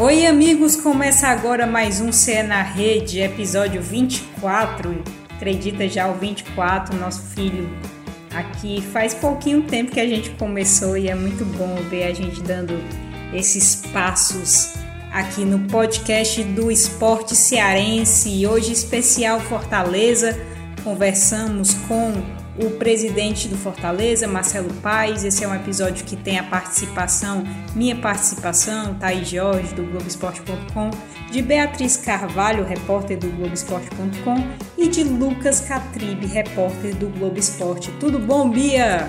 Oi, amigos, começa agora mais um CE na Rede, episódio 24. Acredita já o 24, nosso filho aqui. Faz pouquinho tempo que a gente começou e é muito bom ver a gente dando esses passos aqui no podcast do Esporte Cearense. Hoje, especial Fortaleza, conversamos com o presidente do Fortaleza, Marcelo Paes. Esse é um episódio que tem a participação, minha participação, Thaís Jorge, do Globoesporte.com, de Beatriz Carvalho, repórter do Globoesporte.com, e de Lucas Catribe, repórter do Globo Esporte. Tudo bom, Bia?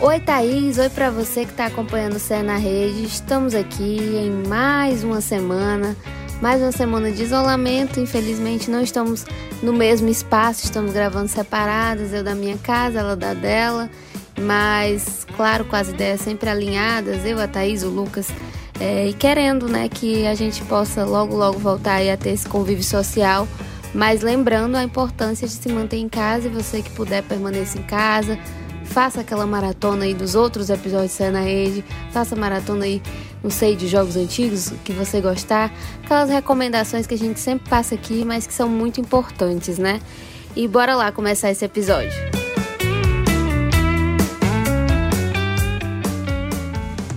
Oi, Thaís. Oi para você que está acompanhando o Cé na Rede. Estamos aqui em mais uma semana mais uma semana de isolamento. Infelizmente, não estamos no mesmo espaço, estamos gravando separadas, eu da minha casa, ela da dela. Mas, claro, com as ideias sempre alinhadas, eu, a Thaís, o Lucas, é, e querendo né, que a gente possa logo, logo voltar a ter esse convívio social. Mas lembrando a importância de se manter em casa e você que puder permanecer em casa, faça aquela maratona aí dos outros episódios de na Rede, faça maratona aí, não sei, de jogos antigos que você gostar, aquelas recomendações que a gente sempre passa aqui, mas que são muito importantes, né? E bora lá começar esse episódio.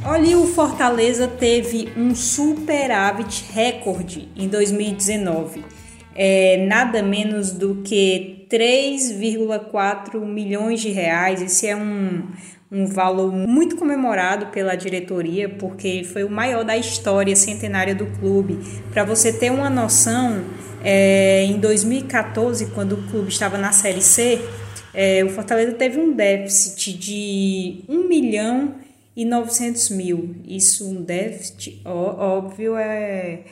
Olha, o Fortaleza teve um superávit recorde em 2019 é, nada menos do que 3,4 milhões de reais. Esse é um, um valor muito comemorado pela diretoria, porque foi o maior da história centenária do clube. Para você ter uma noção, é, em 2014, quando o clube estava na Série C, é, o Fortaleza teve um déficit de 1 milhão e 900 mil. Isso, um déficit, óbvio, é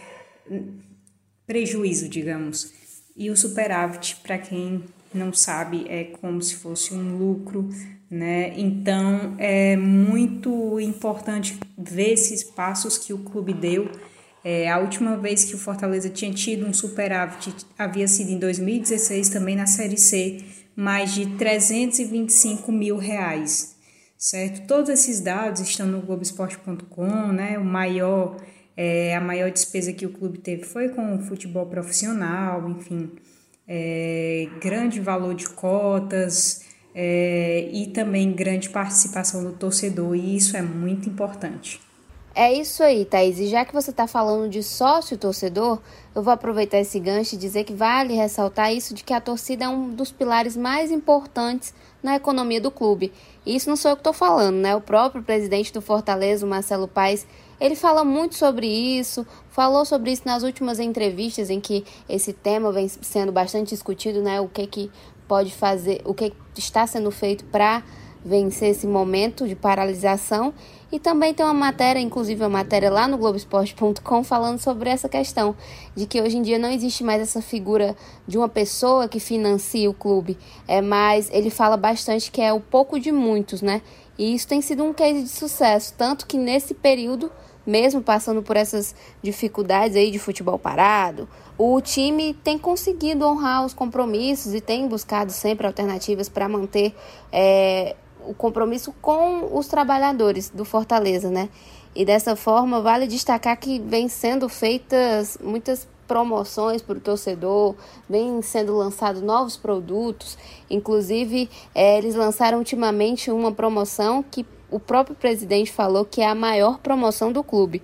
prejuízo, digamos. E o superávit, para quem não sabe, é como se fosse um lucro, né? Então é muito importante ver esses passos que o clube deu. É, a última vez que o Fortaleza tinha tido um superávit havia sido em 2016, também na Série C, mais de 325 mil reais, certo? Todos esses dados estão no Globoesporte.com, né? O maior é, a maior despesa que o clube teve foi com o futebol profissional, enfim, é, grande valor de cotas é, e também grande participação do torcedor, e isso é muito importante. É isso aí, Thaís. E já que você está falando de sócio torcedor, eu vou aproveitar esse gancho e dizer que vale ressaltar isso de que a torcida é um dos pilares mais importantes na economia do clube. E isso não sou eu que estou falando, né? O próprio presidente do Fortaleza, Marcelo Paes, ele fala muito sobre isso, falou sobre isso nas últimas entrevistas em que esse tema vem sendo bastante discutido, né? O que que pode fazer, o que está sendo feito para vencer esse momento de paralisação. E também tem uma matéria, inclusive uma matéria lá no Globoesporte.com, falando sobre essa questão de que hoje em dia não existe mais essa figura de uma pessoa que financia o clube. É mais, ele fala bastante que é o pouco de muitos, né? E isso tem sido um case de sucesso, tanto que nesse período, mesmo passando por essas dificuldades aí de futebol parado, o time tem conseguido honrar os compromissos e tem buscado sempre alternativas para manter é, o compromisso com os trabalhadores do Fortaleza, né? E dessa forma, vale destacar que vem sendo feitas muitas promoções para o torcedor, vem sendo lançados novos produtos. Inclusive, é, eles lançaram ultimamente uma promoção que o próprio presidente falou que é a maior promoção do clube.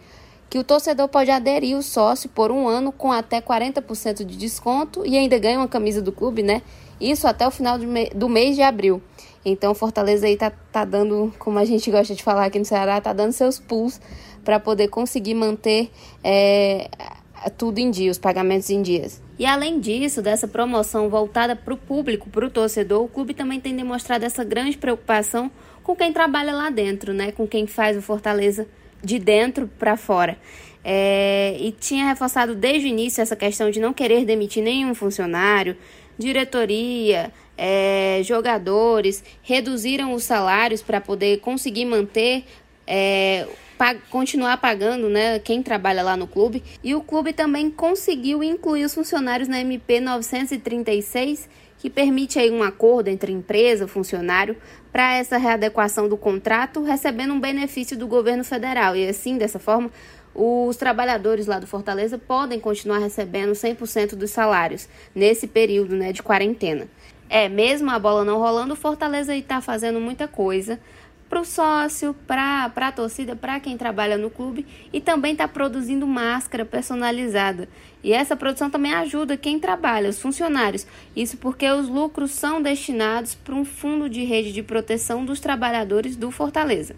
Que o torcedor pode aderir o sócio por um ano com até 40% de desconto e ainda ganha uma camisa do clube, né? Isso até o final do mês de abril. Então, Fortaleza aí tá, tá dando, como a gente gosta de falar aqui no Ceará, tá dando seus pulls para poder conseguir manter é, tudo em dia, os pagamentos em dias. E além disso, dessa promoção voltada para o público, para o torcedor, o clube também tem demonstrado essa grande preocupação com quem trabalha lá dentro, né? Com quem faz o Fortaleza de dentro para fora. É, e tinha reforçado desde o início essa questão de não querer demitir nenhum funcionário, diretoria, é, jogadores reduziram os salários para poder conseguir manter, é, pag continuar pagando né, quem trabalha lá no clube. E o clube também conseguiu incluir os funcionários na MP 936, que permite aí um acordo entre empresa e funcionário para essa readequação do contrato, recebendo um benefício do governo federal. E assim, dessa forma, os trabalhadores lá do Fortaleza podem continuar recebendo 100% dos salários nesse período né, de quarentena. É, mesmo a bola não rolando, o Fortaleza está fazendo muita coisa para o sócio, para a torcida, para quem trabalha no clube e também está produzindo máscara personalizada. E essa produção também ajuda quem trabalha, os funcionários. Isso porque os lucros são destinados para um fundo de rede de proteção dos trabalhadores do Fortaleza.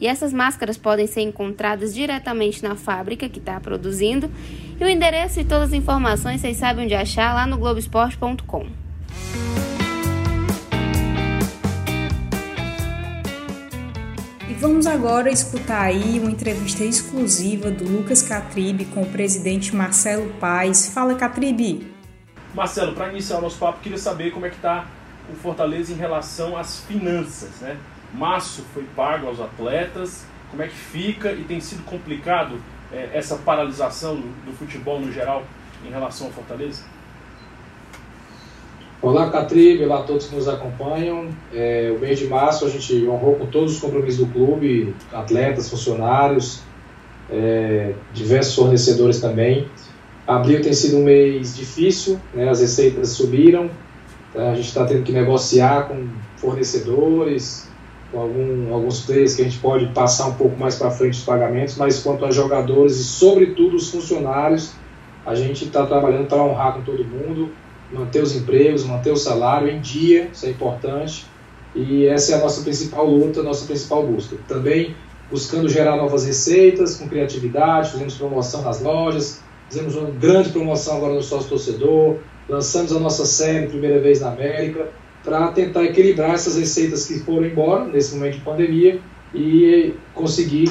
E essas máscaras podem ser encontradas diretamente na fábrica que está produzindo. E o endereço e todas as informações vocês sabem onde achar lá no Globoesporte.com. Vamos agora escutar aí uma entrevista exclusiva do Lucas Catribe com o presidente Marcelo Paes. Fala, Catribe! Marcelo, para iniciar o nosso papo, queria saber como é que está o Fortaleza em relação às finanças, né? Março foi pago aos atletas, como é que fica e tem sido complicado é, essa paralisação do, do futebol no geral em relação ao Fortaleza? Olá, Catribe, olá a todos que nos acompanham. É, o mês de março a gente honrou com todos os compromissos do clube, atletas, funcionários, é, diversos fornecedores também. Abril tem sido um mês difícil, né, as receitas subiram, tá, a gente está tendo que negociar com fornecedores, com algum, alguns players que a gente pode passar um pouco mais para frente os pagamentos, mas quanto a jogadores e, sobretudo, os funcionários, a gente está trabalhando para honrar com todo mundo manter os empregos, manter o salário em dia, isso é importante. E essa é a nossa principal luta, nossa principal busca. Também buscando gerar novas receitas com criatividade, fizemos promoção nas lojas, fizemos uma grande promoção agora no sócio torcedor, lançamos a nossa série primeira vez na América para tentar equilibrar essas receitas que foram embora nesse momento de pandemia e conseguir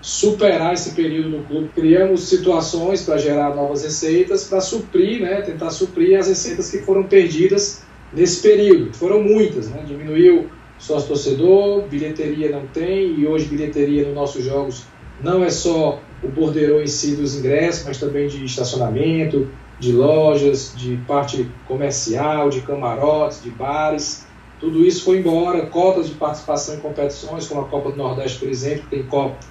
superar esse período no clube. Criamos situações para gerar novas receitas, para suprir, né, tentar suprir as receitas que foram perdidas nesse período. Foram muitas, né? diminuiu sócio torcedor, bilheteria não tem, e hoje bilheteria nos nossos jogos não é só o bordeiro em si dos ingressos, mas também de estacionamento, de lojas, de parte comercial, de camarotes, de bares. Tudo isso foi embora, cotas de participação em competições, como a Copa do Nordeste, por exemplo, tem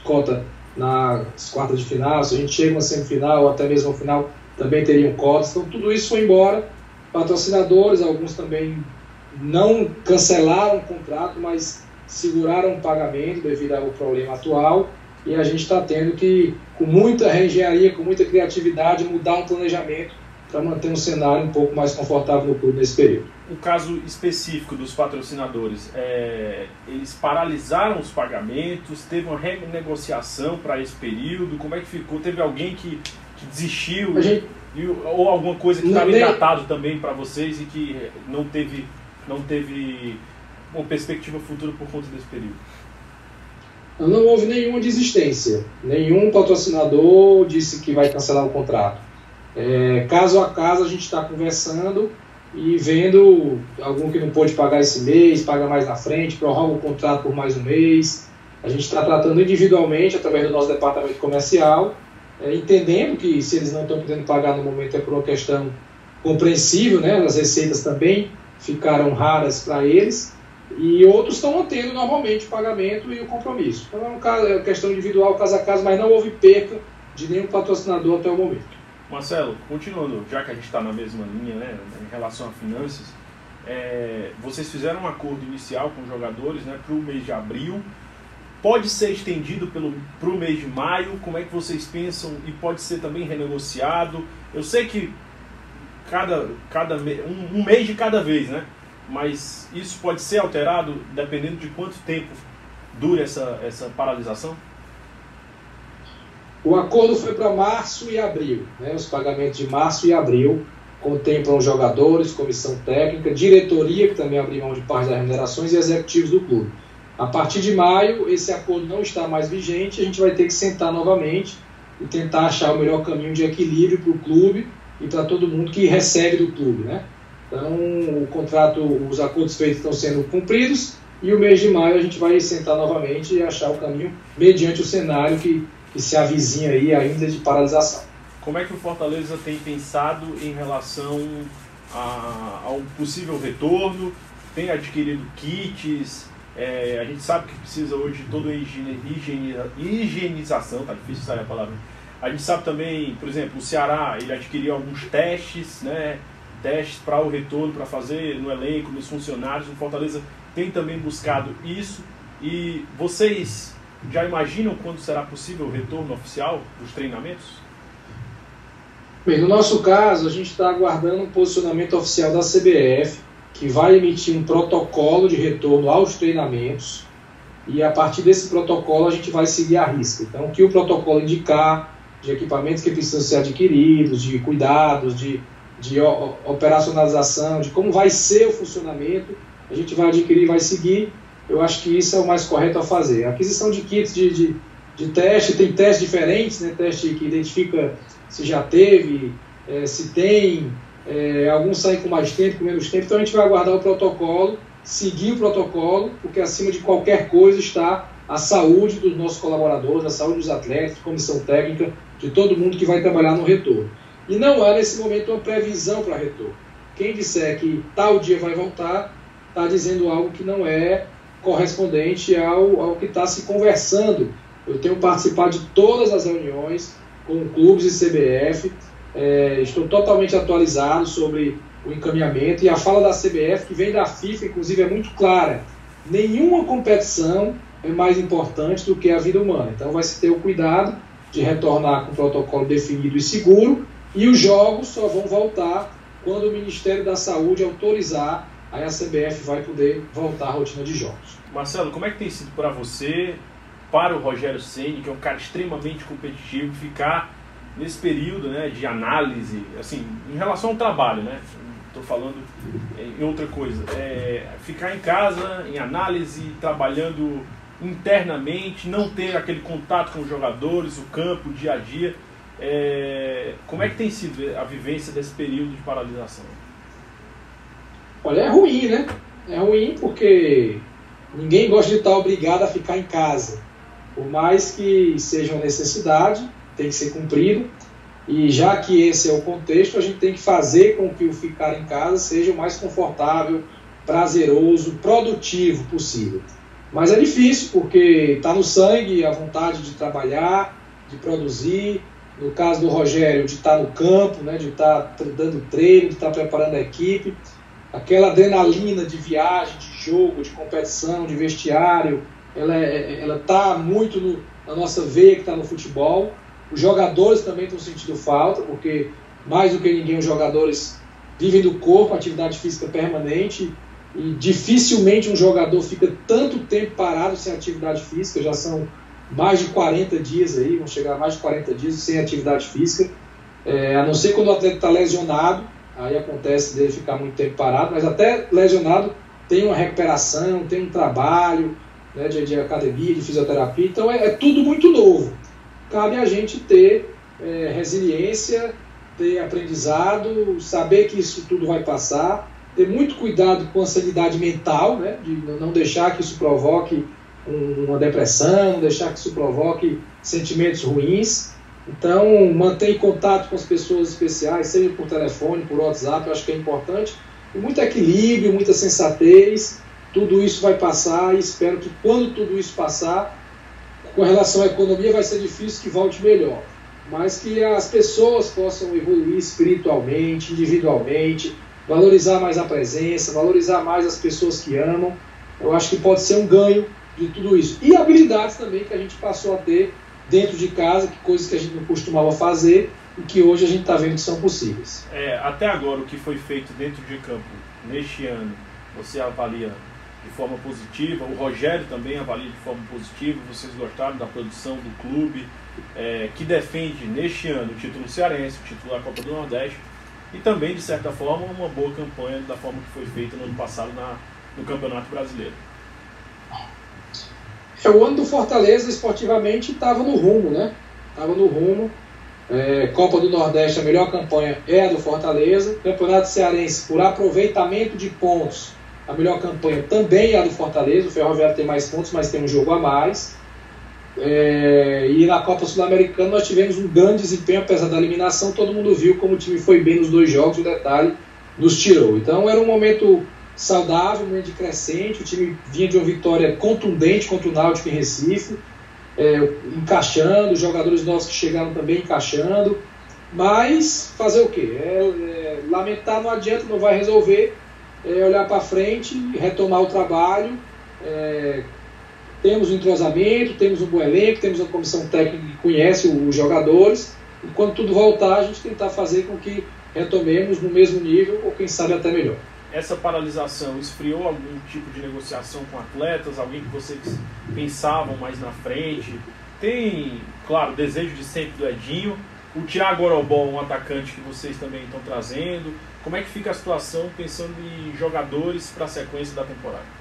cota nas quartas de final, se a gente chega uma semifinal ou até mesmo no final, também teriam cotas. Então, tudo isso foi embora. Patrocinadores, alguns também não cancelaram o contrato, mas seguraram o pagamento devido ao problema atual. E a gente está tendo que, com muita reengenharia, com muita criatividade, mudar um planejamento para manter um cenário um pouco mais confortável no clube nesse período. O caso específico dos patrocinadores, é, eles paralisaram os pagamentos, teve uma renegociação para esse período, como é que ficou? Teve alguém que, que desistiu? Gente, ou alguma coisa que estava tratado também para vocês e que não teve, não teve uma perspectiva futura por conta desse período? Não houve nenhuma desistência. Nenhum patrocinador disse que vai cancelar o contrato é, caso a caso, a gente está conversando e vendo algum que não pôde pagar esse mês, paga mais na frente, prorroga o contrato por mais um mês. A gente está tratando individualmente, através do nosso departamento comercial, é, entendendo que se eles não estão podendo pagar no momento é por uma questão compreensível, né? as receitas também ficaram raras para eles, e outros estão mantendo normalmente o pagamento e o compromisso. Então é uma é questão individual, caso a caso, mas não houve perca de nenhum patrocinador até o momento. Marcelo, continuando, já que a gente está na mesma linha né, em relação a finanças, é, vocês fizeram um acordo inicial com os jogadores né, para o mês de abril. Pode ser estendido para o mês de maio? Como é que vocês pensam? E pode ser também renegociado? Eu sei que cada, cada um, um mês de cada vez, né? Mas isso pode ser alterado dependendo de quanto tempo dura essa, essa paralisação? O acordo foi para março e abril. Né? Os pagamentos de março e abril contemplam jogadores, comissão técnica, diretoria, que também abriu mão de parte das remunerações, e executivos do clube. A partir de maio, esse acordo não está mais vigente, a gente vai ter que sentar novamente e tentar achar o melhor caminho de equilíbrio para o clube e para todo mundo que recebe do clube. Né? Então, o contrato, os acordos feitos estão sendo cumpridos e o mês de maio a gente vai sentar novamente e achar o caminho mediante o cenário que que se avizinha aí ainda de paralisação. Como é que o Fortaleza tem pensado em relação a, ao possível retorno? Tem adquirido kits? É, a gente sabe que precisa hoje de toda a higiene, higienização, tá difícil sair a palavra. A gente sabe também, por exemplo, o Ceará, ele adquiriu alguns testes, né? Testes para o retorno, para fazer no elenco, nos funcionários. O Fortaleza tem também buscado isso. E vocês já imaginam quando será possível o retorno oficial dos treinamentos? Bem, no nosso caso, a gente está aguardando um posicionamento oficial da CBF, que vai emitir um protocolo de retorno aos treinamentos, e a partir desse protocolo a gente vai seguir a risca. Então, o que o protocolo indicar, de equipamentos que precisam ser adquiridos, de cuidados, de, de operacionalização, de como vai ser o funcionamento, a gente vai adquirir vai seguir. Eu acho que isso é o mais correto a fazer. A aquisição de kits de, de, de teste, tem testes diferentes, né? teste que identifica se já teve, é, se tem, é, alguns saem com mais tempo, com menos tempo, então a gente vai aguardar o protocolo, seguir o protocolo, porque acima de qualquer coisa está a saúde dos nossos colaboradores, a saúde dos atletas, comissão técnica, de todo mundo que vai trabalhar no retorno. E não há nesse momento uma previsão para retorno. Quem disser que tal dia vai voltar, está dizendo algo que não é correspondente ao, ao que está se conversando. Eu tenho participado de todas as reuniões com clubes e CBF, é, estou totalmente atualizado sobre o encaminhamento e a fala da CBF, que vem da FIFA, inclusive, é muito clara. Nenhuma competição é mais importante do que a vida humana. Então vai se ter o cuidado de retornar com o protocolo definido e seguro, e os jogos só vão voltar quando o Ministério da Saúde autorizar, aí a CBF vai poder voltar à rotina de jogos. Marcelo, como é que tem sido para você, para o Rogério Ceni, que é um cara extremamente competitivo, ficar nesse período né, de análise, assim, em relação ao trabalho, né? Estou falando em outra coisa. É, ficar em casa, em análise, trabalhando internamente, não ter aquele contato com os jogadores, o campo, o dia a dia. É, como é que tem sido a vivência desse período de paralisação? Olha, é ruim, né? É ruim porque ninguém gosta de estar obrigado a ficar em casa. Por mais que seja uma necessidade, tem que ser cumprido. E já que esse é o contexto, a gente tem que fazer com que o ficar em casa seja o mais confortável, prazeroso, produtivo possível. Mas é difícil porque está no sangue a vontade de trabalhar, de produzir. No caso do Rogério, de estar tá no campo, né, de estar tá dando treino, de estar tá preparando a equipe. Aquela adrenalina de viagem, de jogo, de competição, de vestiário, ela é, está muito no, na nossa veia que está no futebol. Os jogadores também estão sentindo falta, porque mais do que ninguém os jogadores vivem do corpo, atividade física permanente, e dificilmente um jogador fica tanto tempo parado sem atividade física, já são mais de 40 dias aí, vão chegar a mais de 40 dias sem atividade física, é, a não ser quando o atleta está lesionado, aí acontece dele ficar muito tempo parado, mas até lesionado tem uma recuperação, tem um trabalho né, de, de, academia, de fisioterapia, então é, é, tudo muito novo. Cabe a gente ter é, resiliência, ter aprendizado, saber que isso tudo vai passar, ter muito cuidado com a sanidade mental, né, de não deixar que isso provoque uma depressão, deixar que isso provoque sentimentos ruins. Então, manter contato com as pessoas especiais, seja por telefone, por WhatsApp, eu acho que é importante. E muito equilíbrio, muita sensatez, tudo isso vai passar e espero que quando tudo isso passar, com relação à economia vai ser difícil que volte melhor, mas que as pessoas possam evoluir espiritualmente, individualmente, valorizar mais a presença, valorizar mais as pessoas que amam. Eu acho que pode ser um ganho de tudo isso. E habilidades também que a gente passou a ter dentro de casa, que coisas que a gente não costumava fazer e que hoje a gente está vendo que são possíveis. É, até agora, o que foi feito dentro de campo neste ano, você avalia de forma positiva, o Rogério também avalia de forma positiva, vocês gostaram da produção do clube, é, que defende neste ano o título cearense, o título da Copa do Nordeste, e também, de certa forma, uma boa campanha da forma que foi feita no ano passado na, no Campeonato Brasileiro. É, o ano do Fortaleza, esportivamente, estava no rumo, né? Estava no rumo. É, Copa do Nordeste, a melhor campanha é a do Fortaleza. Campeonato Cearense, por aproveitamento de pontos, a melhor campanha também é a do Fortaleza. O Ferroviário tem mais pontos, mas tem um jogo a mais. É, e na Copa Sul-Americana nós tivemos um grande desempenho, apesar da eliminação. Todo mundo viu como o time foi bem nos dois jogos. O detalhe nos tirou. Então era um momento saudável, um momento de crescente. O time vinha de uma vitória contundente contra o Náutico em Recife, é, encaixando, jogadores novos que chegaram também encaixando. Mas fazer o quê? É, é, lamentar não adianta, não vai resolver. É olhar para frente, retomar o trabalho. É, temos um entrosamento, temos um bom elenco, temos uma comissão técnica que conhece os jogadores. E quando tudo voltar, a gente tentar fazer com que retomemos no mesmo nível ou quem sabe até melhor. Essa paralisação esfriou algum tipo de negociação com atletas, alguém que vocês pensavam mais na frente? Tem, claro, desejo de sempre do Edinho, o Thiago Orobó, um atacante que vocês também estão trazendo. Como é que fica a situação pensando em jogadores para a sequência da temporada?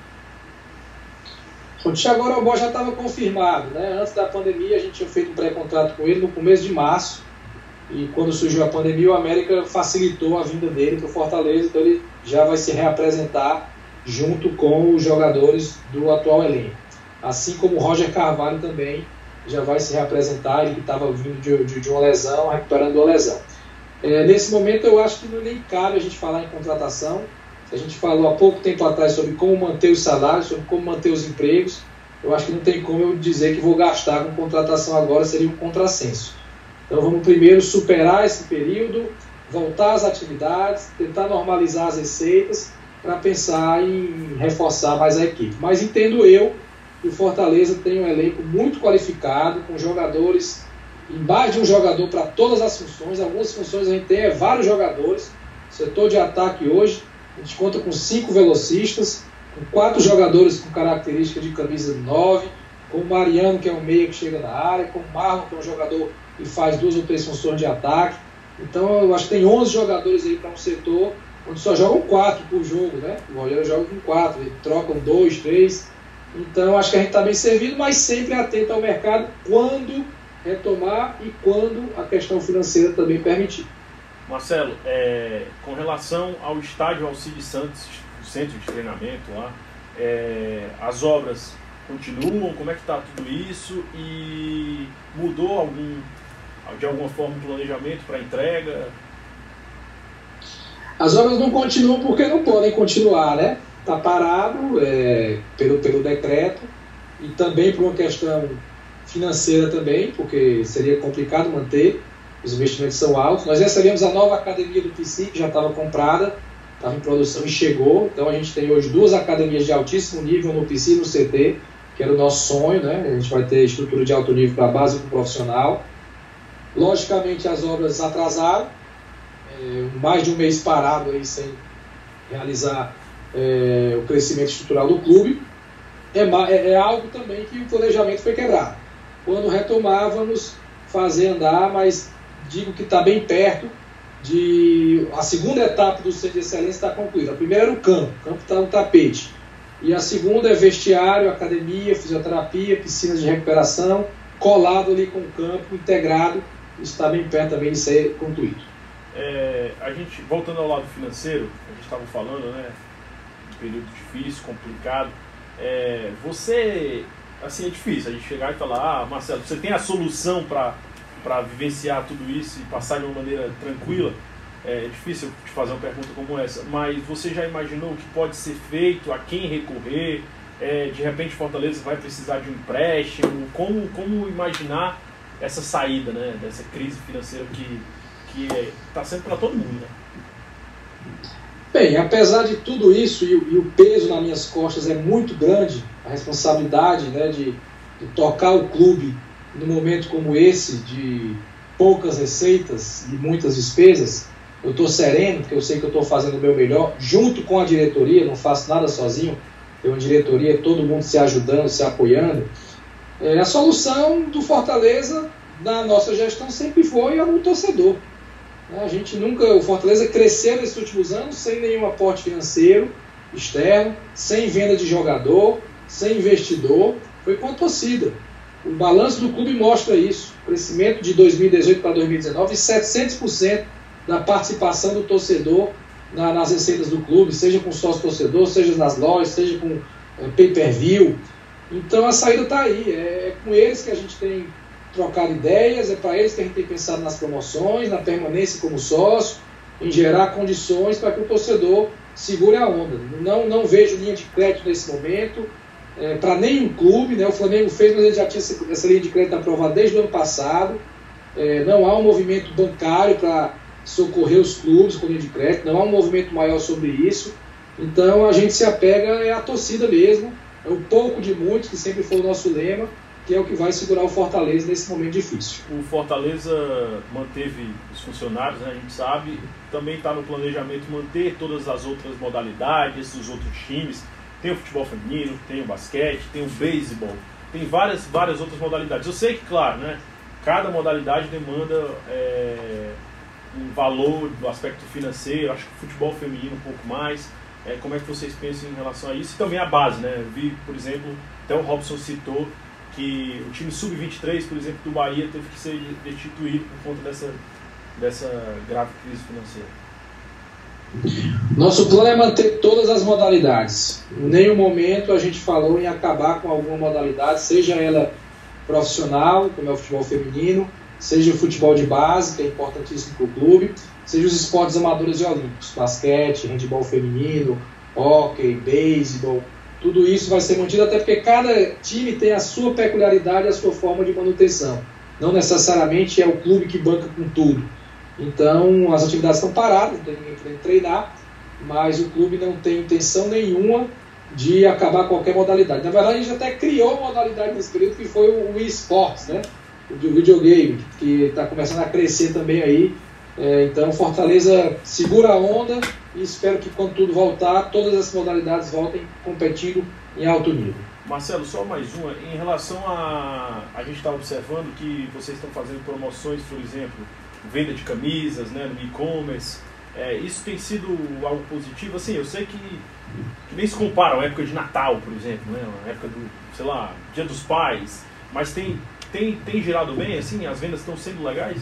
O Thiago Orobó já estava confirmado, né? Antes da pandemia a gente tinha feito um pré-contrato com ele no começo de março. E quando surgiu a pandemia, o América facilitou a vinda dele para o Fortaleza, então ele já vai se reapresentar junto com os jogadores do atual elenco. Assim como o Roger Carvalho também já vai se reapresentar, ele que estava vindo de, de, de, uma lesão, recuperando uma lesão. É, nesse momento eu acho que não nem cabe a gente falar em contratação. A gente falou há pouco tempo atrás sobre como manter os salários, sobre como manter os empregos. Eu acho que não tem como eu dizer que vou gastar com contratação agora, seria um contrassenso. Então vamos primeiro superar esse período, voltar às atividades, tentar normalizar as receitas para pensar em reforçar mais a equipe. Mas entendo eu que o Fortaleza tem um elenco muito qualificado, com jogadores, em mais de um jogador para todas as funções. Algumas funções a gente tem é vários jogadores. Setor de ataque hoje, a gente conta com cinco velocistas, com quatro jogadores com característica de camisa 9, com o Mariano, que é um meia que chega na área, com o Marlon, que é um jogador que faz duas ou três funções de ataque. Então eu acho que tem 11 jogadores aí para um setor onde só jogam quatro por jogo, né? O goleiro joga com quatro, ele trocam dois, três. Então acho que a gente está bem servido, mas sempre atento ao mercado quando retomar e quando a questão financeira também permitir. Marcelo, é, com relação ao estádio Alcides Santos, o centro de treinamento lá, é, as obras continuam? Como é que está tudo isso? E mudou algum, de alguma forma o planejamento para entrega? As obras não continuam porque não podem continuar, né? Está parado é, pelo, pelo decreto e também por uma questão financeira também, porque seria complicado manter, os investimentos são altos. Nós recebemos a nova academia do PC, que já estava comprada, estava em produção e chegou. Então a gente tem hoje duas academias de altíssimo nível no PC e no CT, que era o nosso sonho, né? A gente vai ter estrutura de alto nível para a base do profissional. Logicamente as obras atrasaram, é, mais de um mês parado aí sem realizar é, o crescimento estrutural do clube. É, é, é, algo também que o planejamento foi quebrado. Quando retomávamos fazer andar, mas digo que está bem perto de. A segunda etapa do centro de excelência está concluída. A primeira era o campo, o campo está no tapete. E a segunda é vestiário, academia, fisioterapia, piscinas de recuperação, colado ali com o campo, integrado, está bem perto também de ser concluído. É, a gente, voltando ao lado financeiro, a gente estava falando, né? Um período difícil, complicado. É, você, assim, é difícil a gente chegar e falar, ah, Marcelo, você tem a solução para vivenciar tudo isso e passar de uma maneira tranquila? É, é difícil te fazer uma pergunta como essa, mas você já imaginou o que pode ser feito, a quem recorrer? É, de repente Fortaleza vai precisar de um empréstimo? Como, como imaginar essa saída né, dessa crise financeira que está sendo para todo mundo? Né? Bem, apesar de tudo isso e, e, o peso nas minhas costas é muito grande, a responsabilidade né, de, de tocar o clube num momento como esse, de poucas receitas e muitas despesas, eu estou sereno, porque eu sei que eu estou fazendo o meu melhor, junto com a diretoria, não faço nada sozinho, tem uma diretoria, todo mundo se ajudando, se apoiando. É, a solução do Fortaleza, na nossa gestão, sempre foi o torcedor. A gente nunca, o Fortaleza cresceu nesses últimos anos sem nenhum aporte financeiro externo, sem venda de jogador, sem investidor, foi com a torcida. O balanço do clube mostra isso. Crescimento de 2018 para 2019, 700% da participação do torcedor na, nas receitas do clube, seja com sócio torcedor, seja nas lojas, seja com é, pay-per-view. Então a saída está aí. É, é, com eles que a gente tem trocado ideias, é para eles que a gente tem pensado nas promoções, na permanência como sócio, em gerar condições para que o torcedor segure a onda. Não, não vejo linha de crédito nesse momento é, para nenhum clube. Né? O Flamengo fez, mas ele já tinha essa linha de crédito aprovada desde o ano passado. É, não há um movimento bancário para socorrer os clubes com linha de crédito, não há um movimento maior sobre isso. Então a gente se apega é a torcida mesmo, é o pouco de muitos, que sempre foi o nosso lema, que é o que vai segurar o Fortaleza nesse momento difícil. O Fortaleza manteve os funcionários, né, a gente sabe, também está no planejamento manter todas as outras modalidades, os outros times. Tem o futebol feminino, tem o basquete, tem o beisebol, tem várias, várias outras modalidades. Eu sei que, claro, né, cada modalidade demanda é, um valor do aspecto financeiro, acho que o futebol feminino um pouco mais. É, como é que vocês pensam em relação a isso? E também a base, né? Eu vi, por exemplo, até o Robson citou que o time sub-23, por exemplo, do Bahia teve que ser destituído por conta dessa, dessa grave crise financeira. Nosso plano é manter todas as modalidades. Em nenhum momento a gente falou em acabar com alguma modalidade, seja ela profissional, como é o futebol feminino, seja o futebol de base, que é importantíssimo para o clube, seja os esportes amadores e olímpicos, basquete, handebol feminino, hockey, beisebol, tudo isso vai ser mantido até porque cada time tem a sua peculiaridade, a sua forma de manutenção. Não necessariamente é o clube que banca com tudo. Então as atividades estão paradas, não tem ninguém treinar, mas o clube não tem intenção nenhuma de acabar qualquer modalidade. Na verdade, a gente até criou uma modalidade nesse período que foi o eSports, né? O videogame, que está começando a crescer também aí. É, então, Fortaleza segura a onda e espero que quando tudo voltar, todas as modalidades voltem competindo em alto nível. Marcelo, só mais uma. Em relação a. A gente está observando que vocês estão fazendo promoções, por exemplo, venda de camisas né, no e-commerce. É, isso tem sido algo positivo? Assim, eu sei que, que nem se compara a época de Natal, por exemplo, né, a época do, sei lá, Dia dos Pais, mas tem, tem, tem girado bem, assim? As vendas estão sendo legais?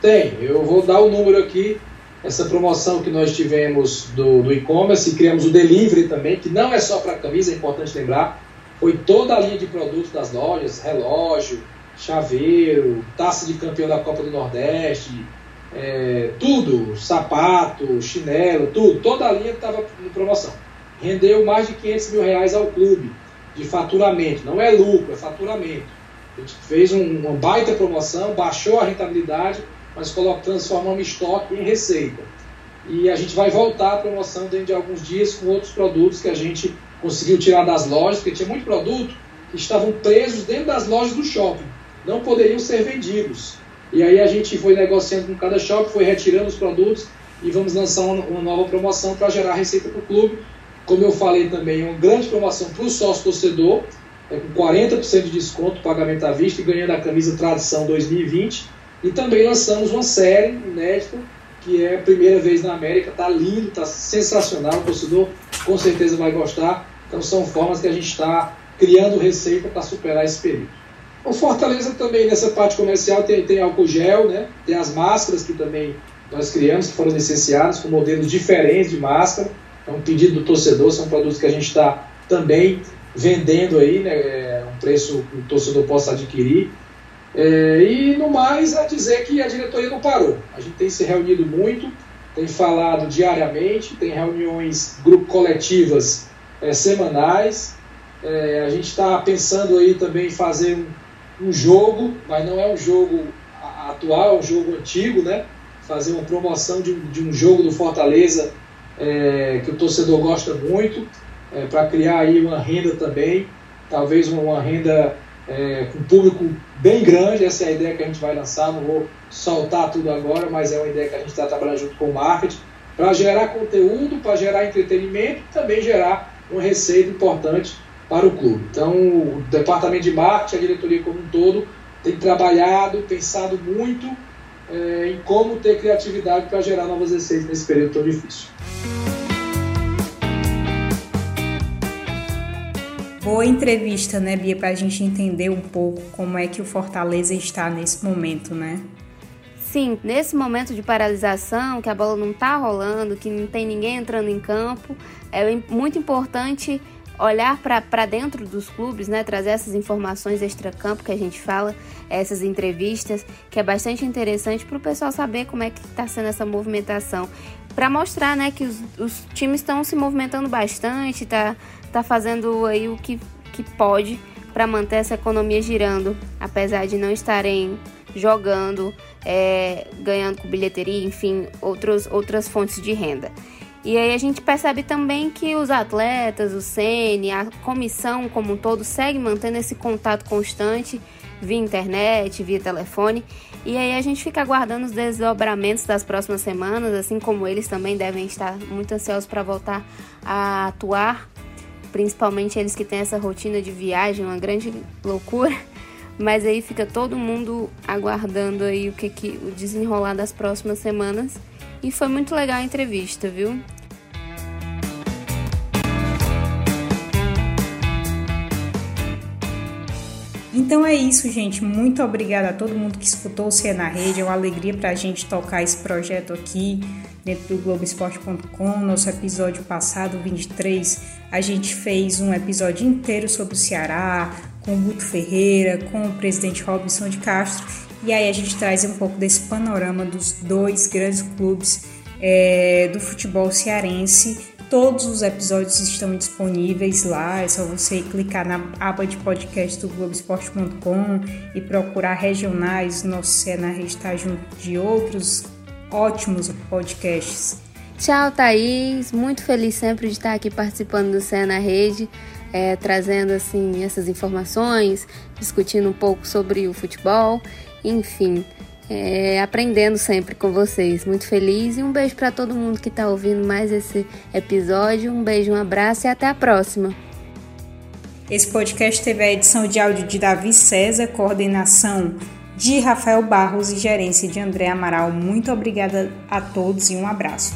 Tem. Eu vou dar o número aqui. Essa promoção que nós tivemos do, do e-commerce, criamos o delivery também, que não é só para camisa, é importante lembrar. Foi toda a linha de produtos das lojas, relógio, chaveiro, taça de campeão da Copa do Nordeste, é, tudo, sapato, chinelo, tudo, toda a linha estava em promoção. Rendeu mais de 500 mil reais ao clube de faturamento, não é lucro, é faturamento. A gente fez um, uma baita promoção, baixou a rentabilidade, mas transformamos estoque em receita. E a gente vai voltar à promoção dentro de alguns dias com outros produtos que a gente conseguiu tirar das lojas, porque tinha muito produto que estavam presos dentro das lojas do shopping, não poderiam ser vendidos. E aí a gente foi negociando com cada shopping, foi retirando os produtos e vamos lançar uma, uma nova promoção para gerar receita para o clube como eu falei também, é uma grande promoção para o sócio torcedor, é com 40% de desconto, pagamento à vista e ganhando a camisa Tradição 2020. E também lançamos uma série inédita, que é a primeira vez na América, está lindo, está sensacional, o torcedor com certeza vai gostar. Então são formas que a gente está criando receita para superar esse período. O Fortaleza também nessa parte comercial tem, tem álcool gel, né? tem as máscaras que também nós criamos, que foram licenciadas, com modelos diferentes de máscara é um pedido do torcedor, são produtos que a gente está também vendendo aí, né, é um preço que o torcedor possa adquirir. É, e no mais, a dizer que a diretoria não parou. A gente tem se reunido muito, tem falado diariamente, tem reuniões grupo coletivas é, semanais. É, a gente está pensando aí também em fazer um, um, jogo, mas não é um jogo atual, é um jogo antigo, né? Fazer uma promoção de, de um jogo do Fortaleza é, que o torcedor gosta muito, é, para criar aí uma renda também, talvez uma, renda é, com público bem grande, essa é a ideia que a gente vai lançar, não vou soltar tudo agora, mas é uma ideia que a gente está trabalhando junto com o marketing, para gerar conteúdo, para gerar entretenimento e também gerar uma receita importante para o clube. Então, o departamento de marketing, a diretoria como um todo, tem trabalhado, pensado muito é, em como ter criatividade para gerar novas receitas nesse período tão difícil. Boa entrevista, né, Bia, para a gente entender um pouco como é que o Fortaleza está nesse momento, né? Sim, nesse momento de paralisação, que a bola não está rolando, que não tem ninguém entrando em campo, é muito importante olhar para dentro dos clubes, né, trazer essas informações extra-campo que a gente fala, essas entrevistas, que é bastante interessante para o pessoal saber como é que está sendo essa movimentação. para mostrar, né, que os, os times estão se movimentando bastante, tá, tá fazendo aí o que, que pode para manter essa economia girando, apesar de não estarem jogando, é, ganhando com bilheteria, enfim, outros, outras fontes de renda. E aí a gente percebe também que os atletas, o CN, a comissão como um todo segue mantendo esse contato constante via internet, via telefone. E aí a gente fica aguardando os desdobramentos das próximas semanas, assim como eles também devem estar muito ansiosos para voltar a atuar, principalmente eles que têm essa rotina de viagem, uma grande loucura. Mas aí fica todo mundo aguardando aí o que, que o desenrolar das próximas semanas. E foi muito legal a entrevista, viu? Então é isso, gente. Muito obrigada a todo mundo que escutou o Cia na Rede. É uma alegria para a gente tocar esse projeto aqui dentro do Globoesporte.com. Nosso episódio passado, 23, a gente fez um episódio inteiro sobre o Ceará, com o Guto Ferreira, com o presidente Robinson de Castro. E aí a gente traz um pouco desse panorama dos dois grandes clubes é, do futebol cearense Todos os episódios estão disponíveis lá, é só você clicar na aba de podcast do Globoesporte.com e procurar regionais. Nosso cenário está junto de outros ótimos podcasts. Tchau, Thaís. Muito feliz sempre de estar aqui participando do Cé na Rede, é, trazendo assim essas informações, discutindo um pouco sobre o futebol, enfim é, aprendendo sempre com vocês. Muito feliz e um beijo para todo mundo que está ouvindo mais esse episódio. Um beijo, um abraço e até a próxima. Esse podcast teve a edição de áudio de Davi César, coordenação de Rafael Barros e gerência de André Amaral. Muito obrigada a todos e um abraço.